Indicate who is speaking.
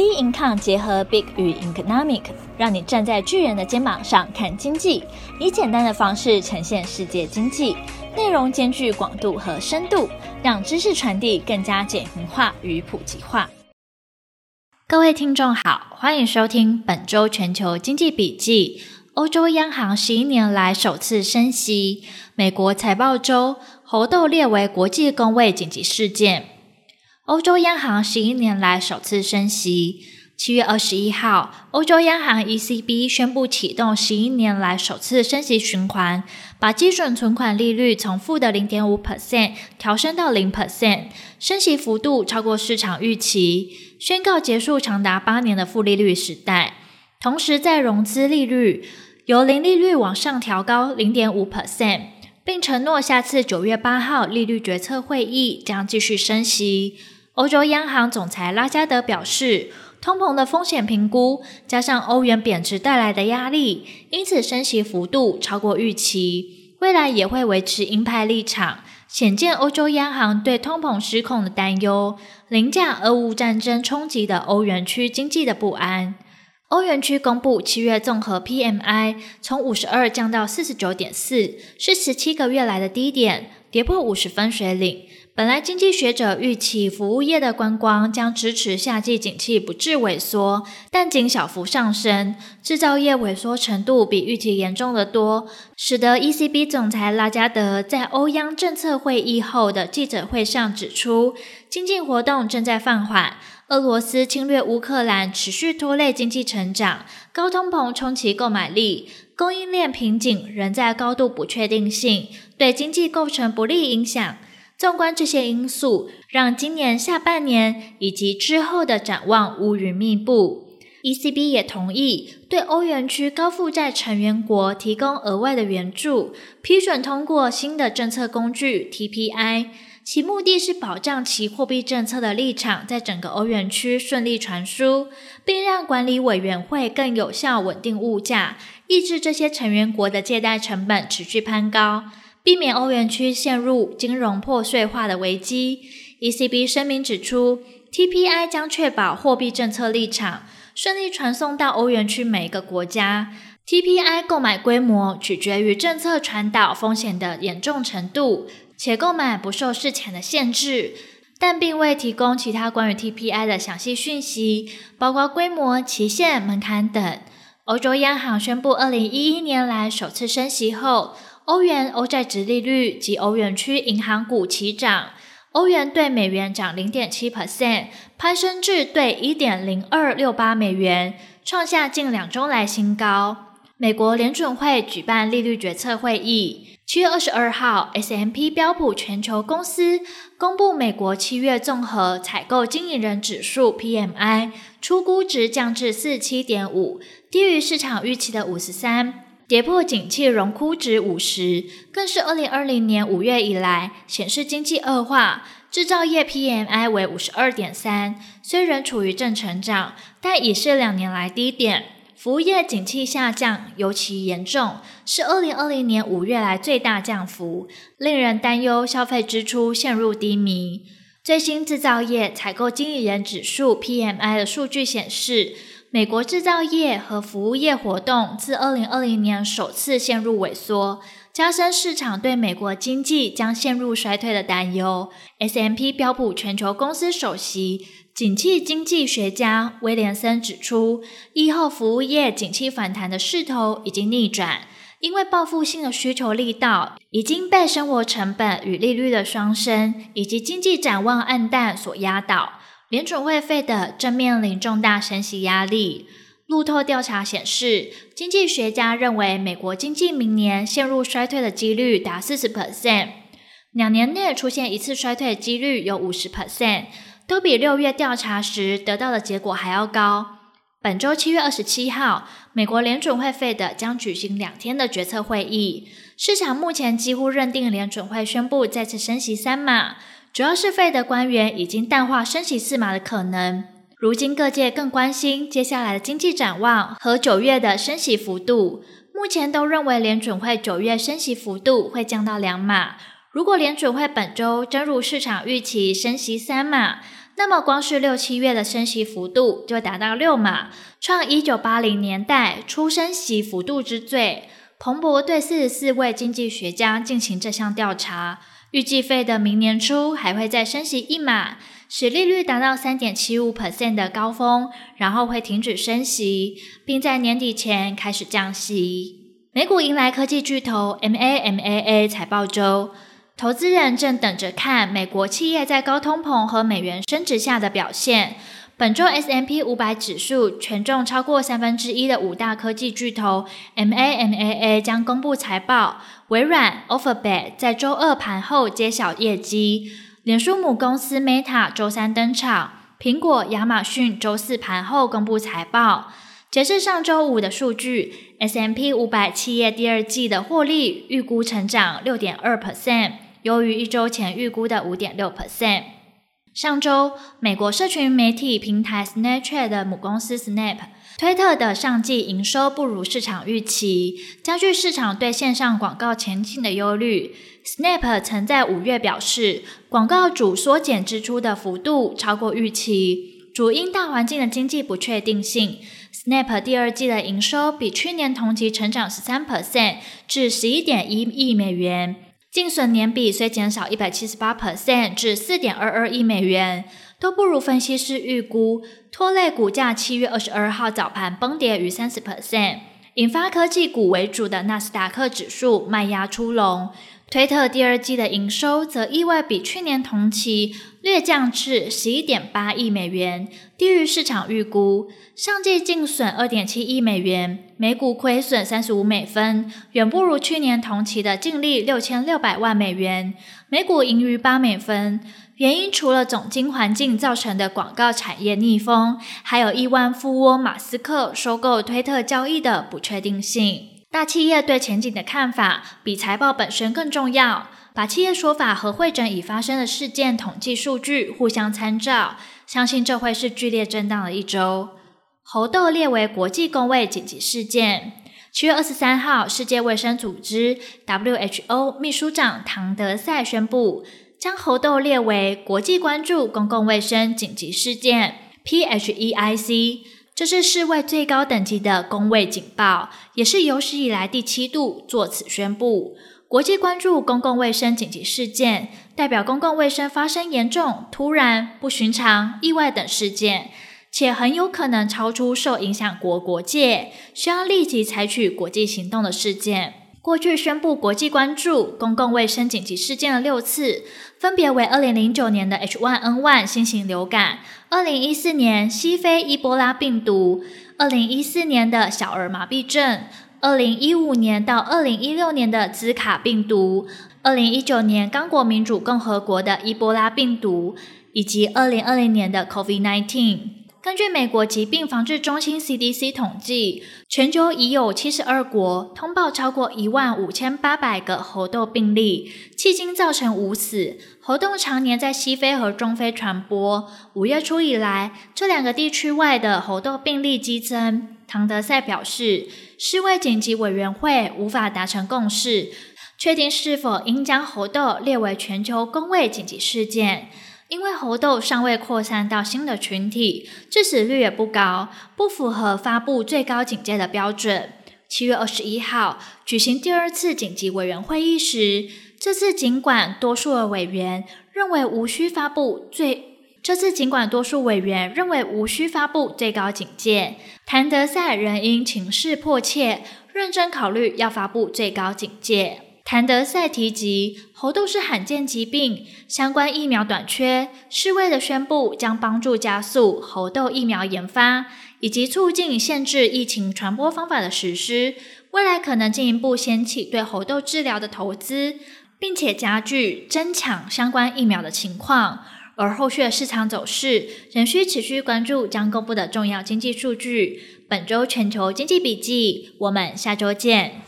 Speaker 1: B Income 结合 Big 与 Economic，让你站在巨人的肩膀上看经济，以简单的方式呈现世界经济，内容兼具广度和深度，让知识传递更加简明化与普及化。各位听众好，欢迎收听本周全球经济笔记。欧洲央行十一年来首次升息，美国财报周，猴痘列为国际公卫紧急事件。欧洲央行十一年来首次升息。七月二十一号，欧洲央行 ECB 宣布启动十一年来首次升息循环，把基准存款利率从负的零点五 percent 调升到零 percent，升息幅度超过市场预期，宣告结束长达八年的负利率时代。同时，在融资利率由零利率往上调高零点五 percent，并承诺下次九月八号利率决策会议将继续升息。欧洲央行总裁拉加德表示，通膨的风险评估加上欧元贬值带来的压力，因此升息幅度超过预期。未来也会维持鹰派立场，显见欧洲央行对通膨失控的担忧，凌驾俄乌战争冲击的欧元区经济的不安。欧元区公布七月综合 PMI 从五十二降到四十九点四，是十七个月来的低点，跌破五十分水岭。本来经济学者预期服务业的观光将支持夏季景气不致萎缩，但仅小幅上升。制造业萎缩程度比预期严重得多，使得 ECB 总裁拉加德在欧央政策会议后的记者会上指出，经济活动正在放缓，俄罗斯侵略乌克兰持续拖累经济成长，高通膨冲击购买力，供应链瓶颈仍在高度不确定性，对经济构成不利影响。纵观这些因素，让今年下半年以及之后的展望乌云密布。ECB 也同意对欧元区高负债成员国提供额外的援助，批准通过新的政策工具 TPI，其目的是保障其货币政策的立场在整个欧元区顺利传输，并让管理委员会更有效稳定物价，抑制这些成员国的借贷成本持续攀高。避免欧元区陷入金融破碎化的危机，ECB 声明指出，TPI 将确保货币政策立场顺利传送到欧元区每一个国家。TPI 购买规模取决于政策传导风险的严重程度，且购买不受事前的限制，但并未提供其他关于 TPI 的详细讯息，包括规模、期限、门槛等。欧洲央行宣布，二零一一年来首次升息后。欧元、欧债殖利率及欧元区银行股齐涨，欧元兑美元涨零点七 percent，攀升至兑一点零二六八美元，创下近两周来新高。美国联准会举办利率决策会议，七月二十二号，S M P 标普全球公司公布美国七月综合采购经营人指数 PMI，初估值降至四七点五，低于市场预期的五十三。跌破景气荣枯值五十，更是二零二零年五月以来显示经济恶化。制造业 PMI 为五十二点三，虽仍处于正成长，但已是两年来低点。服务业景气下降尤其严重，是二零二零年五月来最大降幅，令人担忧消费支出陷入低迷。最新制造业采购经理人指数 PMI 的数据显示。美国制造业和服务业活动自二零二零年首次陷入萎缩，加深市场对美国经济将陷入衰退的担忧。S&P 标普全球公司首席景气经济学家威廉森指出，疫后服务业景气反弹的势头已经逆转，因为报复性的需求力道已经被生活成本与利率的双升以及经济展望黯淡所压倒。联准会费的正面临重大升息压力。路透调查显示，经济学家认为美国经济明年陷入衰退的几率达四十 percent，两年内出现一次衰退几率有五十 percent，都比六月调查时得到的结果还要高。本周七月二十七号，美国联准会费的将举行两天的决策会议，市场目前几乎认定联准会宣布再次升息三码。主要是费德官员已经淡化升息四码的可能。如今各界更关心接下来的经济展望和九月的升息幅度。目前都认为联准会九月升息幅度会降到两码。如果联准会本周真如市场预期升息三码，那么光是六七月的升息幅度就达到六码，创一九八零年代初升息幅度之最。彭博对四十四位经济学家进行这项调查，预计费的明年初还会再升息一码，使利率达到三点七五 percent 的高峰，然后会停止升息，并在年底前开始降息。美股迎来科技巨头 MAMAA 财报周，投资人正等着看美国企业在高通膨和美元升值下的表现。本周 S M P 五百指数权重超过三分之一的五大科技巨头 MAMAA 将公布财报。微软 Alphabet 在周二盘后揭晓业绩，脸书母公司 Meta 周三登场，苹果、亚马逊周四盘后公布财报。截至上周五的数据，S M P 五百企业第二季的获利预估成长六点二 percent，优于一周前预估的五点六 percent。上周，美国社群媒体平台 Snapchat 的母公司 Snap，推特的上季营收不如市场预期，加剧市场对线上广告前景的忧虑。Snap 曾在五月表示，广告主缩减支出的幅度超过预期，主因大环境的经济不确定性。Snap 第二季的营收比去年同期成长十三 percent，至十一点一亿美元。净损年比虽减少一百七十八 percent 至四点二二亿美元，都不如分析师预估，拖累股价七月二十二号早盘崩跌逾三十 percent，引发科技股为主的纳斯达克指数卖压出笼。推特第二季的营收则意外比去年同期略降至十一点八亿美元，低于市场预估。上季净损二点七亿美元，每股亏损三十五美分，远不如去年同期的净利六千六百万美元，每股盈余八美分。原因除了总经环境造成的广告产业逆风，还有亿万富翁马斯克收购推特交易的不确定性。大企业对前景的看法比财报本身更重要。把企业说法和会诊已发生的事件统计数据互相参照，相信这会是剧烈震荡的一周。猴痘列为国际公卫紧急事件。七月二十三号，世界卫生组织 （WHO） 秘书长唐德赛宣布，将猴痘列为国际关注公共卫生紧急事件 （PHEIC）。这是世卫最高等级的公卫警报，也是有史以来第七度作此宣布。国际关注公共卫生紧急事件，代表公共卫生发生严重、突然、不寻常、意外等事件，且很有可能超出受影响国国界，需要立即采取国际行动的事件。过去宣布国际关注公共卫生紧急事件的六次，分别为二零零九年的 H1N1 新型流感、二零一四年西非伊波拉病毒、二零一四年的小儿麻痹症、二零一五年到二零一六年的兹卡病毒、二零一九年刚果民主共和国的伊波拉病毒，以及二零二零年的 COVID-19。根据美国疾病防治中心 CDC 统计，全球已有七十二国通报超过一万五千八百个猴痘病例，迄今造成五死。猴痘常年在西非和中非传播。五月初以来，这两个地区外的猴痘病例激增。唐德赛表示，世卫紧急委员会无法达成共识，确定是否应将猴痘列为全球公卫紧急事件。因为猴痘尚未扩散到新的群体，致死率也不高，不符合发布最高警戒的标准。七月二十一号举行第二次紧急委员会议时，这次尽管多数的委员认为无需发布最，这次尽管多数委员认为无需发布最高警戒，谭德赛仍因情势迫切，认真考虑要发布最高警戒。谭德赛提及，猴痘是罕见疾病，相关疫苗短缺，世卫的宣布将帮助加速猴痘疫苗研发，以及促进限制疫情传播方法的实施。未来可能进一步掀起对猴痘治疗的投资，并且加剧争抢相关疫苗的情况。而后续的市场走势仍需持续关注将公布的重要经济数据。本周全球经济笔记，我们下周见。